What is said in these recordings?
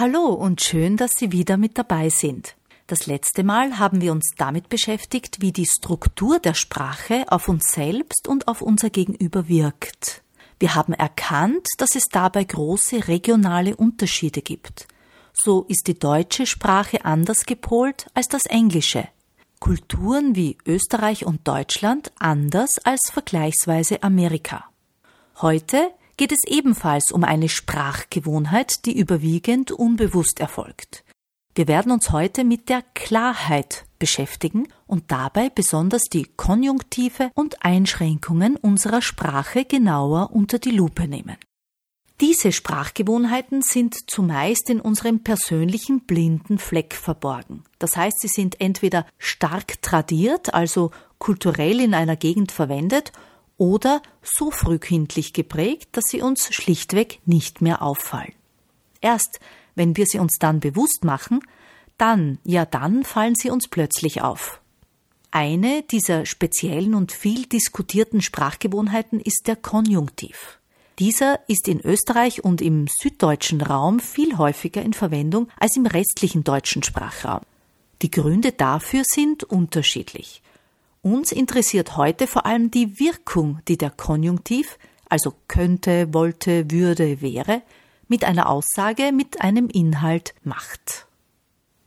Hallo und schön, dass Sie wieder mit dabei sind. Das letzte Mal haben wir uns damit beschäftigt, wie die Struktur der Sprache auf uns selbst und auf unser Gegenüber wirkt. Wir haben erkannt, dass es dabei große regionale Unterschiede gibt. So ist die deutsche Sprache anders gepolt als das Englische. Kulturen wie Österreich und Deutschland anders als vergleichsweise Amerika. Heute geht es ebenfalls um eine Sprachgewohnheit, die überwiegend unbewusst erfolgt. Wir werden uns heute mit der Klarheit beschäftigen und dabei besonders die Konjunktive und Einschränkungen unserer Sprache genauer unter die Lupe nehmen. Diese Sprachgewohnheiten sind zumeist in unserem persönlichen blinden Fleck verborgen. Das heißt, sie sind entweder stark tradiert, also kulturell in einer Gegend verwendet, oder so frühkindlich geprägt, dass sie uns schlichtweg nicht mehr auffallen. Erst wenn wir sie uns dann bewusst machen, dann, ja dann fallen sie uns plötzlich auf. Eine dieser speziellen und viel diskutierten Sprachgewohnheiten ist der Konjunktiv. Dieser ist in Österreich und im süddeutschen Raum viel häufiger in Verwendung als im restlichen deutschen Sprachraum. Die Gründe dafür sind unterschiedlich. Uns interessiert heute vor allem die Wirkung, die der Konjunktiv, also könnte, wollte, würde, wäre, mit einer Aussage, mit einem Inhalt macht.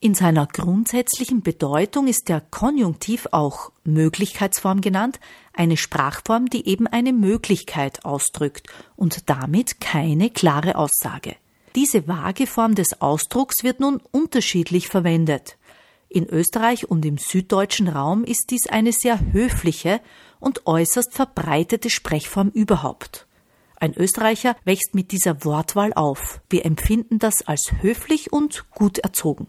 In seiner grundsätzlichen Bedeutung ist der Konjunktiv auch Möglichkeitsform genannt, eine Sprachform, die eben eine Möglichkeit ausdrückt und damit keine klare Aussage. Diese vage Form des Ausdrucks wird nun unterschiedlich verwendet. In Österreich und im süddeutschen Raum ist dies eine sehr höfliche und äußerst verbreitete Sprechform überhaupt. Ein Österreicher wächst mit dieser Wortwahl auf. Wir empfinden das als höflich und gut erzogen.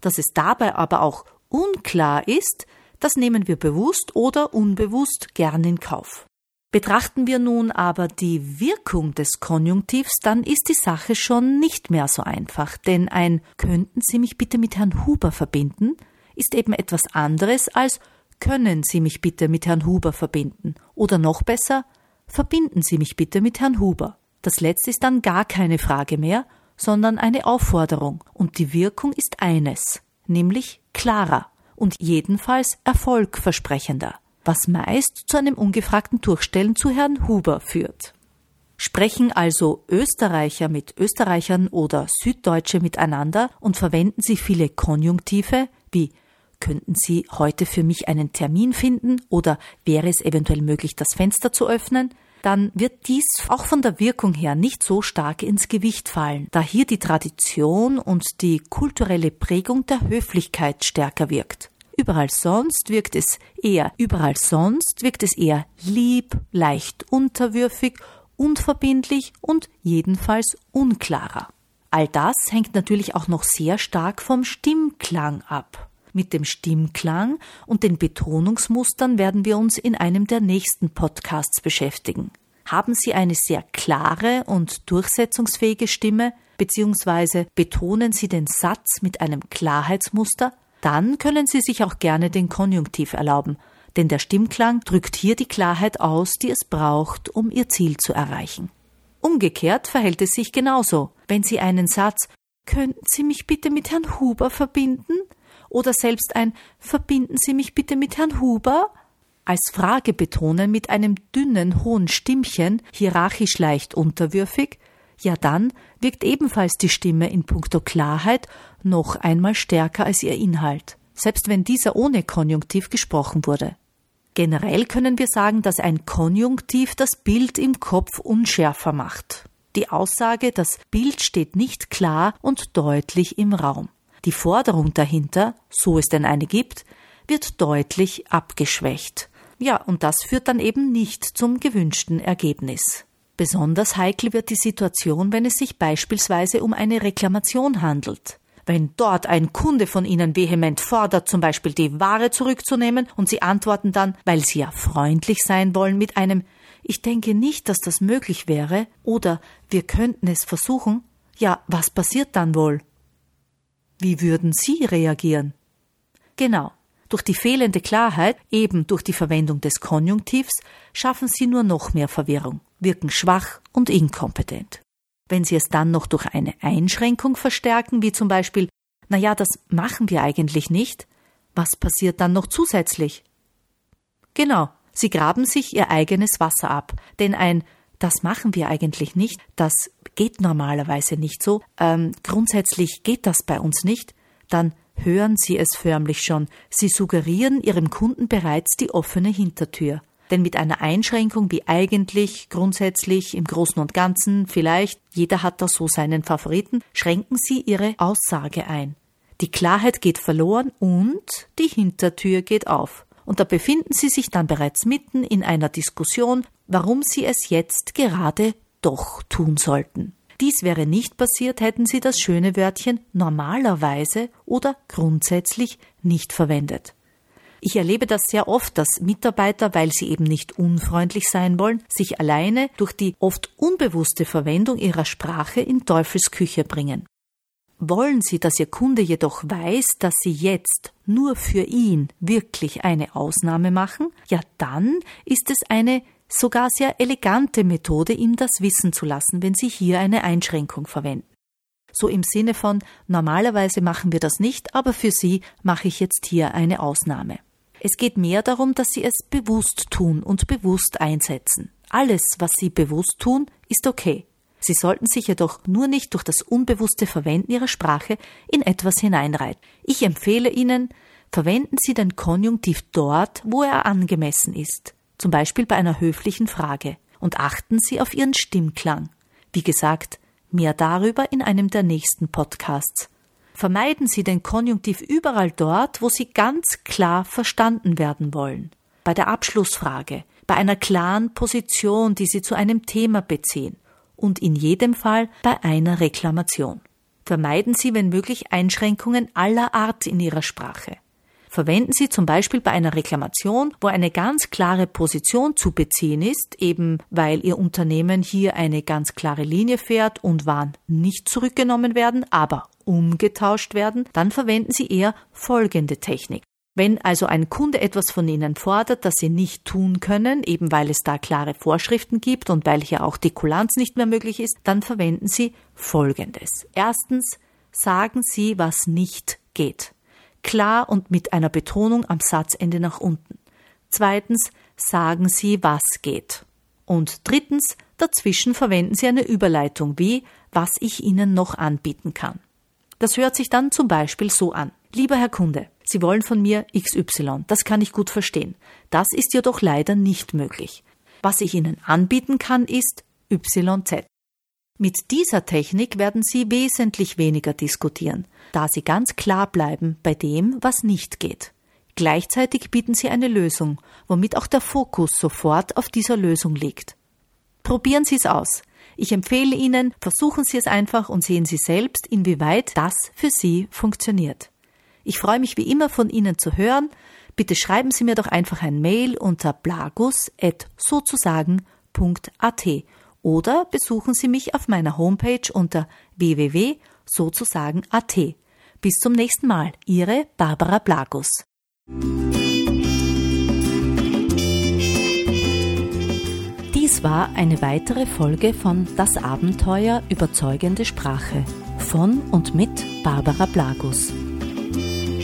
Dass es dabei aber auch unklar ist, das nehmen wir bewusst oder unbewusst gern in Kauf. Betrachten wir nun aber die Wirkung des Konjunktivs, dann ist die Sache schon nicht mehr so einfach, denn ein könnten Sie mich bitte mit Herrn Huber verbinden ist eben etwas anderes als können Sie mich bitte mit Herrn Huber verbinden oder noch besser verbinden Sie mich bitte mit Herrn Huber. Das letzte ist dann gar keine Frage mehr, sondern eine Aufforderung, und die Wirkung ist eines, nämlich klarer und jedenfalls erfolgversprechender was meist zu einem ungefragten Durchstellen zu Herrn Huber führt. Sprechen also Österreicher mit Österreichern oder Süddeutsche miteinander und verwenden sie viele Konjunktive wie könnten Sie heute für mich einen Termin finden oder wäre es eventuell möglich, das Fenster zu öffnen, dann wird dies auch von der Wirkung her nicht so stark ins Gewicht fallen, da hier die Tradition und die kulturelle Prägung der Höflichkeit stärker wirkt. Überall sonst wirkt es eher, überall sonst wirkt es eher lieb, leicht unterwürfig, unverbindlich und jedenfalls unklarer. All das hängt natürlich auch noch sehr stark vom Stimmklang ab. Mit dem Stimmklang und den Betonungsmustern werden wir uns in einem der nächsten Podcasts beschäftigen. Haben Sie eine sehr klare und durchsetzungsfähige Stimme, beziehungsweise betonen Sie den Satz mit einem Klarheitsmuster, dann können Sie sich auch gerne den Konjunktiv erlauben, denn der Stimmklang drückt hier die Klarheit aus, die es braucht, um Ihr Ziel zu erreichen. Umgekehrt verhält es sich genauso. Wenn Sie einen Satz Könnten Sie mich bitte mit Herrn Huber verbinden? Oder selbst ein Verbinden Sie mich bitte mit Herrn Huber? als Frage betonen mit einem dünnen, hohen Stimmchen, hierarchisch leicht unterwürfig, ja dann wirkt ebenfalls die Stimme in puncto Klarheit noch einmal stärker als ihr Inhalt, selbst wenn dieser ohne Konjunktiv gesprochen wurde. Generell können wir sagen, dass ein Konjunktiv das Bild im Kopf unschärfer macht. Die Aussage, das Bild steht nicht klar und deutlich im Raum. Die Forderung dahinter, so es denn eine gibt, wird deutlich abgeschwächt. Ja, und das führt dann eben nicht zum gewünschten Ergebnis. Besonders heikel wird die Situation, wenn es sich beispielsweise um eine Reklamation handelt. Wenn dort ein Kunde von Ihnen vehement fordert, zum Beispiel die Ware zurückzunehmen, und Sie antworten dann, weil Sie ja freundlich sein wollen, mit einem Ich denke nicht, dass das möglich wäre, oder wir könnten es versuchen, ja, was passiert dann wohl? Wie würden Sie reagieren? Genau. Durch die fehlende Klarheit, eben durch die Verwendung des Konjunktivs, schaffen Sie nur noch mehr Verwirrung, wirken schwach und inkompetent. Wenn Sie es dann noch durch eine Einschränkung verstärken, wie zum Beispiel, na ja, das machen wir eigentlich nicht, was passiert dann noch zusätzlich? Genau, Sie graben sich Ihr eigenes Wasser ab, denn ein das machen wir eigentlich nicht, das geht normalerweise nicht so, ähm, grundsätzlich geht das bei uns nicht, dann hören Sie es förmlich schon, Sie suggerieren Ihrem Kunden bereits die offene Hintertür. Denn mit einer Einschränkung wie eigentlich, grundsätzlich, im Großen und Ganzen, vielleicht, jeder hat da so seinen Favoriten, schränken Sie Ihre Aussage ein. Die Klarheit geht verloren und die Hintertür geht auf. Und da befinden Sie sich dann bereits mitten in einer Diskussion, warum Sie es jetzt gerade doch tun sollten. Dies wäre nicht passiert, hätten Sie das schöne Wörtchen normalerweise oder grundsätzlich nicht verwendet. Ich erlebe das sehr oft, dass Mitarbeiter, weil sie eben nicht unfreundlich sein wollen, sich alleine durch die oft unbewusste Verwendung ihrer Sprache in Teufelsküche bringen. Wollen Sie, dass Ihr Kunde jedoch weiß, dass Sie jetzt nur für ihn wirklich eine Ausnahme machen, ja dann ist es eine sogar sehr elegante Methode, ihm das wissen zu lassen, wenn Sie hier eine Einschränkung verwenden. So im Sinne von normalerweise machen wir das nicht, aber für Sie mache ich jetzt hier eine Ausnahme. Es geht mehr darum, dass Sie es bewusst tun und bewusst einsetzen. Alles, was Sie bewusst tun, ist okay. Sie sollten sich jedoch nur nicht durch das unbewusste Verwenden Ihrer Sprache in etwas hineinreiten. Ich empfehle Ihnen, verwenden Sie den Konjunktiv dort, wo er angemessen ist zum Beispiel bei einer höflichen Frage, und achten Sie auf Ihren Stimmklang. Wie gesagt, mehr darüber in einem der nächsten Podcasts. Vermeiden Sie den Konjunktiv überall dort, wo Sie ganz klar verstanden werden wollen. Bei der Abschlussfrage, bei einer klaren Position, die Sie zu einem Thema beziehen und in jedem Fall bei einer Reklamation. Vermeiden Sie, wenn möglich, Einschränkungen aller Art in Ihrer Sprache verwenden Sie zum Beispiel bei einer Reklamation, wo eine ganz klare Position zu beziehen ist, eben weil Ihr Unternehmen hier eine ganz klare Linie fährt und Waren nicht zurückgenommen werden, aber umgetauscht werden, dann verwenden Sie eher folgende Technik. Wenn also ein Kunde etwas von Ihnen fordert, das Sie nicht tun können, eben weil es da klare Vorschriften gibt und weil hier auch die Kulanz nicht mehr möglich ist, dann verwenden Sie Folgendes. Erstens, sagen Sie, was nicht geht klar und mit einer Betonung am Satzende nach unten. Zweitens sagen Sie, was geht. Und drittens, dazwischen verwenden Sie eine Überleitung wie, was ich Ihnen noch anbieten kann. Das hört sich dann zum Beispiel so an. Lieber Herr Kunde, Sie wollen von mir XY, das kann ich gut verstehen. Das ist jedoch leider nicht möglich. Was ich Ihnen anbieten kann, ist YZ. Mit dieser Technik werden Sie wesentlich weniger diskutieren, da Sie ganz klar bleiben bei dem, was nicht geht. Gleichzeitig bieten Sie eine Lösung, womit auch der Fokus sofort auf dieser Lösung liegt. Probieren Sie es aus. Ich empfehle Ihnen, versuchen Sie es einfach und sehen Sie selbst, inwieweit das für Sie funktioniert. Ich freue mich wie immer von Ihnen zu hören. Bitte schreiben Sie mir doch einfach ein Mail unter blagus.sozusagen.at oder besuchen Sie mich auf meiner Homepage unter www.sozusagen.at. Bis zum nächsten Mal, Ihre Barbara Blagus. Dies war eine weitere Folge von Das Abenteuer überzeugende Sprache von und mit Barbara Blagus.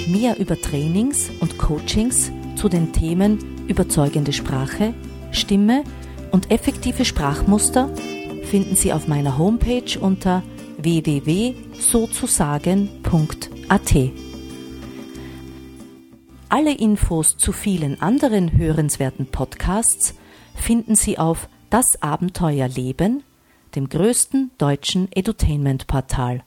Mehr über Trainings und Coachings zu den Themen überzeugende Sprache, Stimme, und effektive Sprachmuster finden Sie auf meiner Homepage unter www.sozusagen.at. Alle Infos zu vielen anderen hörenswerten Podcasts finden Sie auf Das Abenteuer Leben, dem größten deutschen Edutainment-Portal